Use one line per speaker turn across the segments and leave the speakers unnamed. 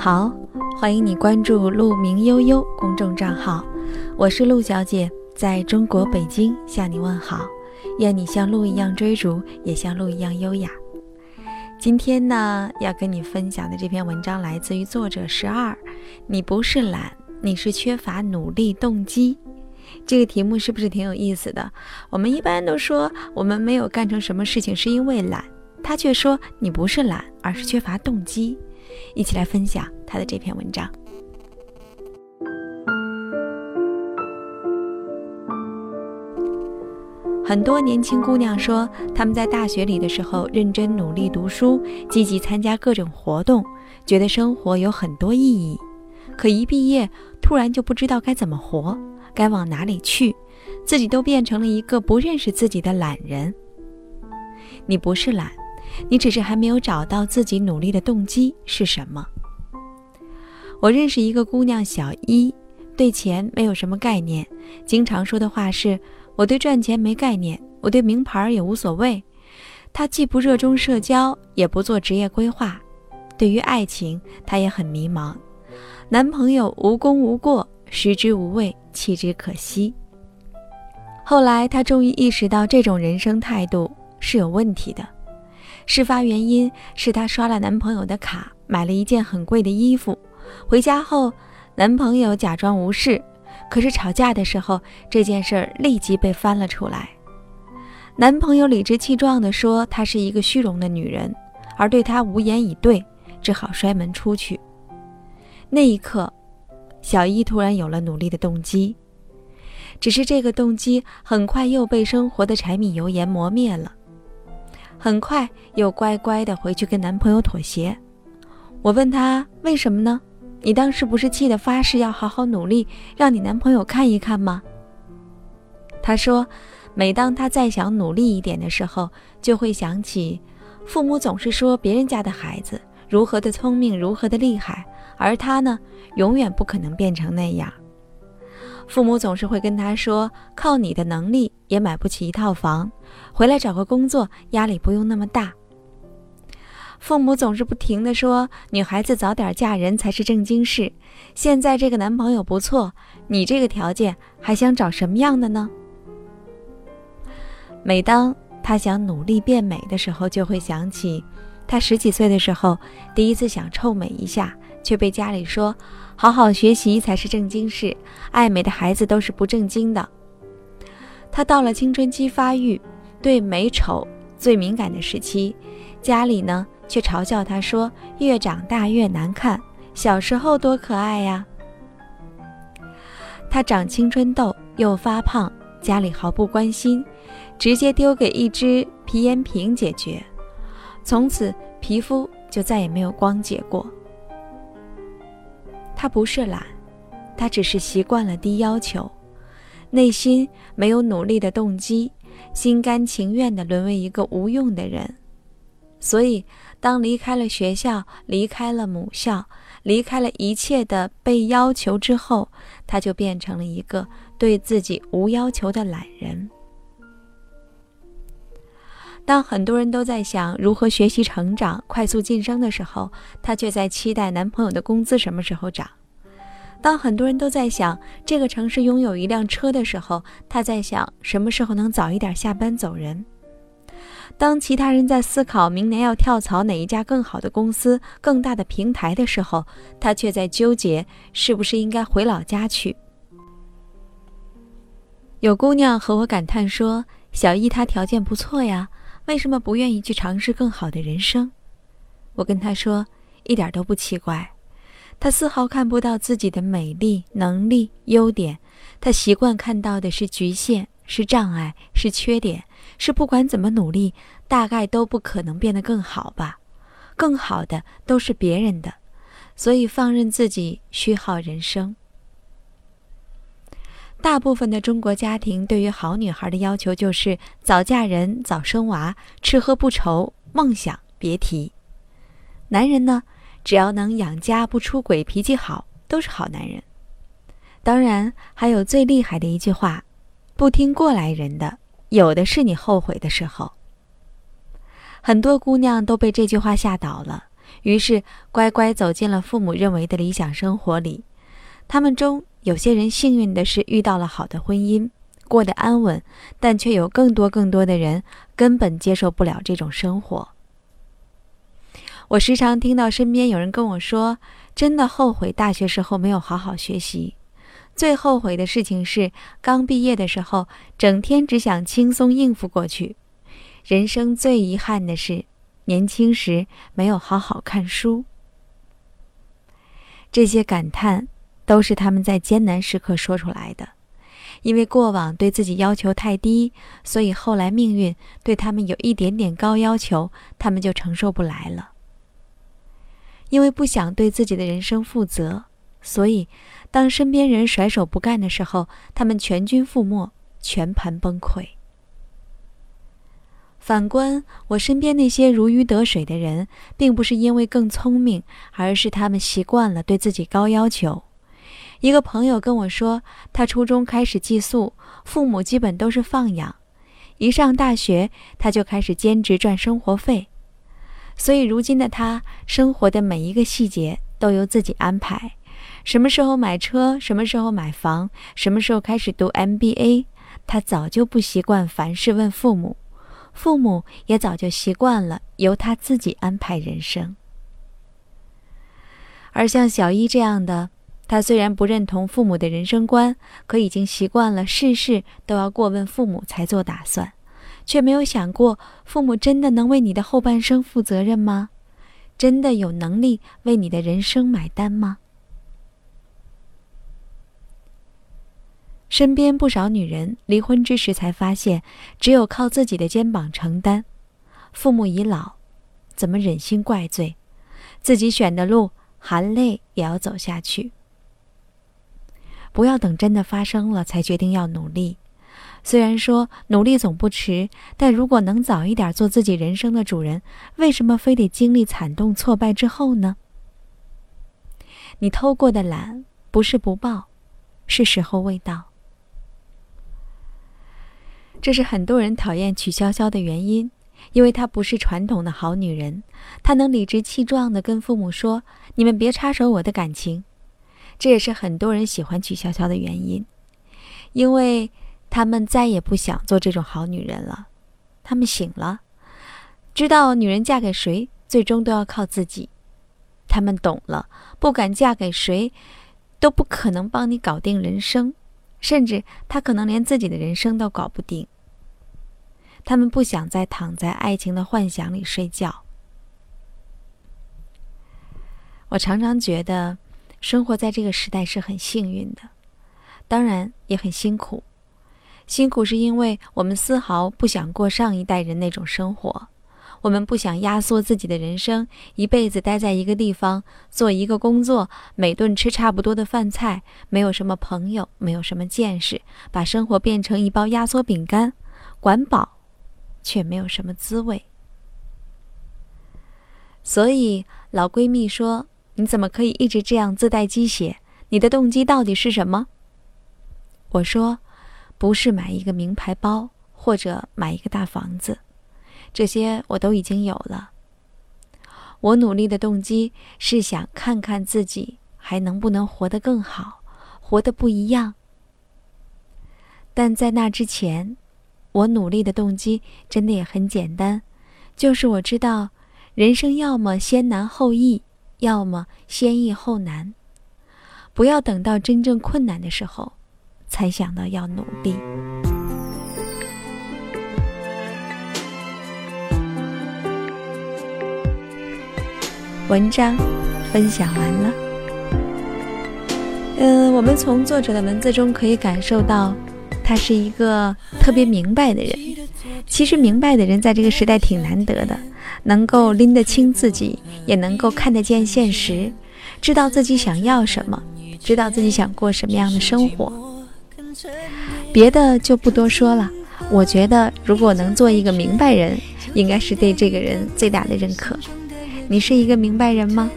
好，欢迎你关注“鹿鸣悠悠”公众账号，我是陆小姐，在中国北京向你问好。愿你像鹿一样追逐，也像鹿一样优雅。今天呢，要跟你分享的这篇文章来自于作者十二。你不是懒，你是缺乏努力动机。这个题目是不是挺有意思的？我们一般都说我们没有干成什么事情是因为懒，他却说你不是懒，而是缺乏动机。一起来分享他的这篇文章。很多年轻姑娘说，她们在大学里的时候认真努力读书，积极参加各种活动，觉得生活有很多意义。可一毕业，突然就不知道该怎么活，该往哪里去，自己都变成了一个不认识自己的懒人。你不是懒。你只是还没有找到自己努力的动机是什么。我认识一个姑娘小一，对钱没有什么概念，经常说的话是：“我对赚钱没概念，我对名牌也无所谓。”她既不热衷社交，也不做职业规划。对于爱情，她也很迷茫。男朋友无功无过，食之无味，弃之可惜。后来，她终于意识到这种人生态度是有问题的。事发原因是她刷了男朋友的卡，买了一件很贵的衣服。回家后，男朋友假装无事，可是吵架的时候，这件事儿立即被翻了出来。男朋友理直气壮地说她是一个虚荣的女人，而对她无言以对，只好摔门出去。那一刻，小一突然有了努力的动机，只是这个动机很快又被生活的柴米油盐磨灭了。很快又乖乖的回去跟男朋友妥协。我问她为什么呢？你当时不是气得发誓要好好努力，让你男朋友看一看吗？她说，每当她再想努力一点的时候，就会想起父母总是说别人家的孩子如何的聪明，如何的厉害，而她呢，永远不可能变成那样。父母总是会跟她说，靠你的能力也买不起一套房。回来找个工作，压力不用那么大。父母总是不停的说，女孩子早点嫁人才是正经事。现在这个男朋友不错，你这个条件还想找什么样的呢？每当她想努力变美的时候，就会想起，他十几岁的时候第一次想臭美一下，却被家里说，好好学习才是正经事，爱美的孩子都是不正经的。他到了青春期发育。对美丑最敏感的时期，家里呢却嘲笑他说：“越长大越难看，小时候多可爱呀。”他长青春痘又发胖，家里毫不关心，直接丢给一支皮炎平解决，从此皮肤就再也没有光洁过。他不是懒，他只是习惯了低要求，内心没有努力的动机。心甘情愿地沦为一个无用的人，所以当离开了学校，离开了母校，离开了一切的被要求之后，他就变成了一个对自己无要求的懒人。当很多人都在想如何学习成长、快速晋升的时候，他却在期待男朋友的工资什么时候涨。当很多人都在想这个城市拥有一辆车的时候，他在想什么时候能早一点下班走人。当其他人在思考明年要跳槽哪一家更好的公司、更大的平台的时候，他却在纠结是不是应该回老家去。有姑娘和我感叹说：“小易他条件不错呀，为什么不愿意去尝试更好的人生？”我跟他说：“一点都不奇怪。”他丝毫看不到自己的美丽、能力、优点，他习惯看到的是局限、是障碍、是缺点，是不管怎么努力，大概都不可能变得更好吧？更好的都是别人的，所以放任自己虚耗人生。大部分的中国家庭对于好女孩的要求就是早嫁人、早生娃，吃喝不愁，梦想别提。男人呢？只要能养家不出轨，脾气好，都是好男人。当然，还有最厉害的一句话：不听过来人的，有的是你后悔的时候。很多姑娘都被这句话吓倒了，于是乖乖走进了父母认为的理想生活里。他们中有些人幸运的是遇到了好的婚姻，过得安稳，但却有更多更多的人根本接受不了这种生活。我时常听到身边有人跟我说：“真的后悔大学时候没有好好学习，最后悔的事情是刚毕业的时候整天只想轻松应付过去。人生最遗憾的是年轻时没有好好看书。”这些感叹都是他们在艰难时刻说出来的，因为过往对自己要求太低，所以后来命运对他们有一点点高要求，他们就承受不来了。因为不想对自己的人生负责，所以当身边人甩手不干的时候，他们全军覆没，全盘崩溃。反观我身边那些如鱼得水的人，并不是因为更聪明，而是他们习惯了对自己高要求。一个朋友跟我说，他初中开始寄宿，父母基本都是放养，一上大学他就开始兼职赚生活费。所以，如今的他生活的每一个细节都由自己安排。什么时候买车，什么时候买房，什么时候开始读 MBA，他早就不习惯凡事问父母，父母也早就习惯了由他自己安排人生。而像小一这样的，他虽然不认同父母的人生观，可已经习惯了事事都要过问父母才做打算。却没有想过，父母真的能为你的后半生负责任吗？真的有能力为你的人生买单吗？身边不少女人离婚之时才发现，只有靠自己的肩膀承担。父母已老，怎么忍心怪罪？自己选的路，含泪也要走下去。不要等真的发生了才决定要努力。虽然说努力总不迟，但如果能早一点做自己人生的主人，为什么非得经历惨痛挫败之后呢？你偷过的懒不是不报，是时候未到。这是很多人讨厌曲筱绡的原因，因为她不是传统的好女人，她能理直气壮地跟父母说：“你们别插手我的感情。”这也是很多人喜欢曲筱绡的原因，因为。他们再也不想做这种好女人了，他们醒了，知道女人嫁给谁最终都要靠自己。他们懂了，不管嫁给谁，都不可能帮你搞定人生，甚至他可能连自己的人生都搞不定。他们不想再躺在爱情的幻想里睡觉。我常常觉得，生活在这个时代是很幸运的，当然也很辛苦。辛苦是因为我们丝毫不想过上一代人那种生活，我们不想压缩自己的人生，一辈子待在一个地方做一个工作，每顿吃差不多的饭菜，没有什么朋友，没有什么见识，把生活变成一包压缩饼干，管饱，却没有什么滋味。所以老闺蜜说：“你怎么可以一直这样自带鸡血？你的动机到底是什么？”我说。不是买一个名牌包或者买一个大房子，这些我都已经有了。我努力的动机是想看看自己还能不能活得更好，活得不一样。但在那之前，我努力的动机真的也很简单，就是我知道，人生要么先难后易，要么先易后难，不要等到真正困难的时候。才想到要努力。文章分享完了。嗯，我们从作者的文字中可以感受到，他是一个特别明白的人。其实，明白的人在这个时代挺难得的，能够拎得清自己，也能够看得见现实，知道自己想要什么，知道自己想过什么样的生活。别的就不多说了。我觉得，如果能做一个明白人，应该是对这个人最大的认可。你是一个明白人吗？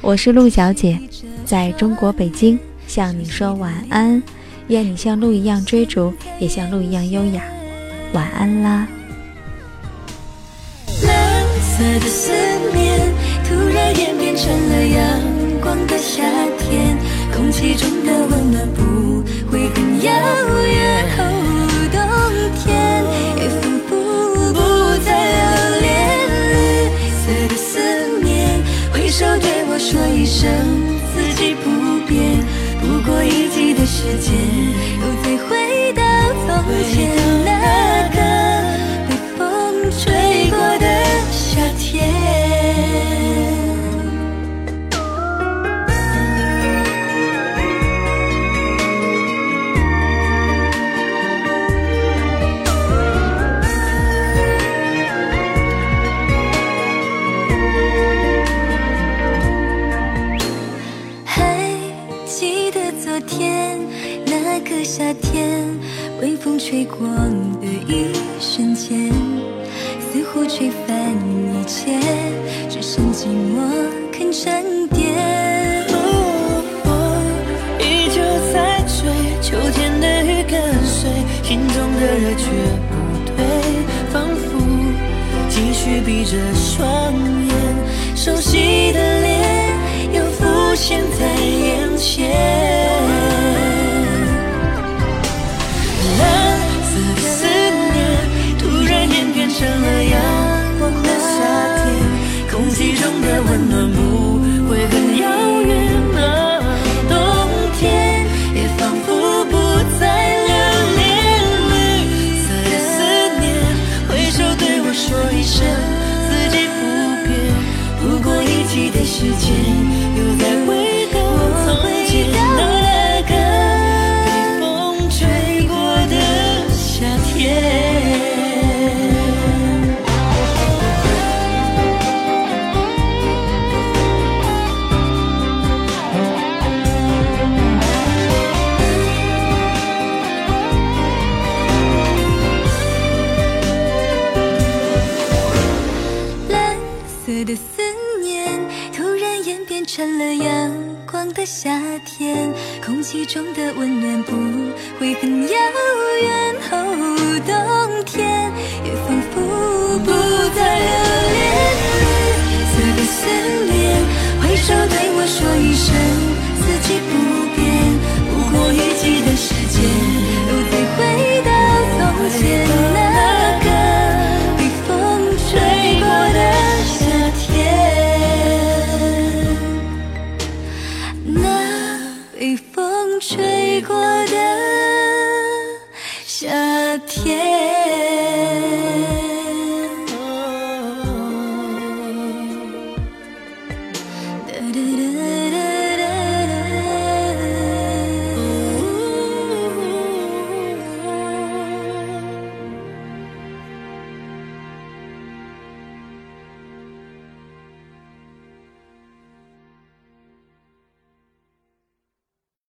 我是陆小姐，在中国北京向你说晚安。愿你像鹿一样追逐，也像鹿一样优雅。晚安啦。
色的思念，突然演变成了阳光的夏天，空气中的温暖不会很遥远。冬天也仿佛不再留恋，绿色的思念，挥手对我说一声四季不变。不过一季的时间，又再回到从前夏天，微风吹过的一瞬间，似乎吹翻一切，只剩寂寞肯沉淀。
风依旧在吹，秋天的雨跟随，心中的热却不退，仿佛继续闭着双眼，熟悉的脸又浮现在眼前。中的温暖不会很遥远。天。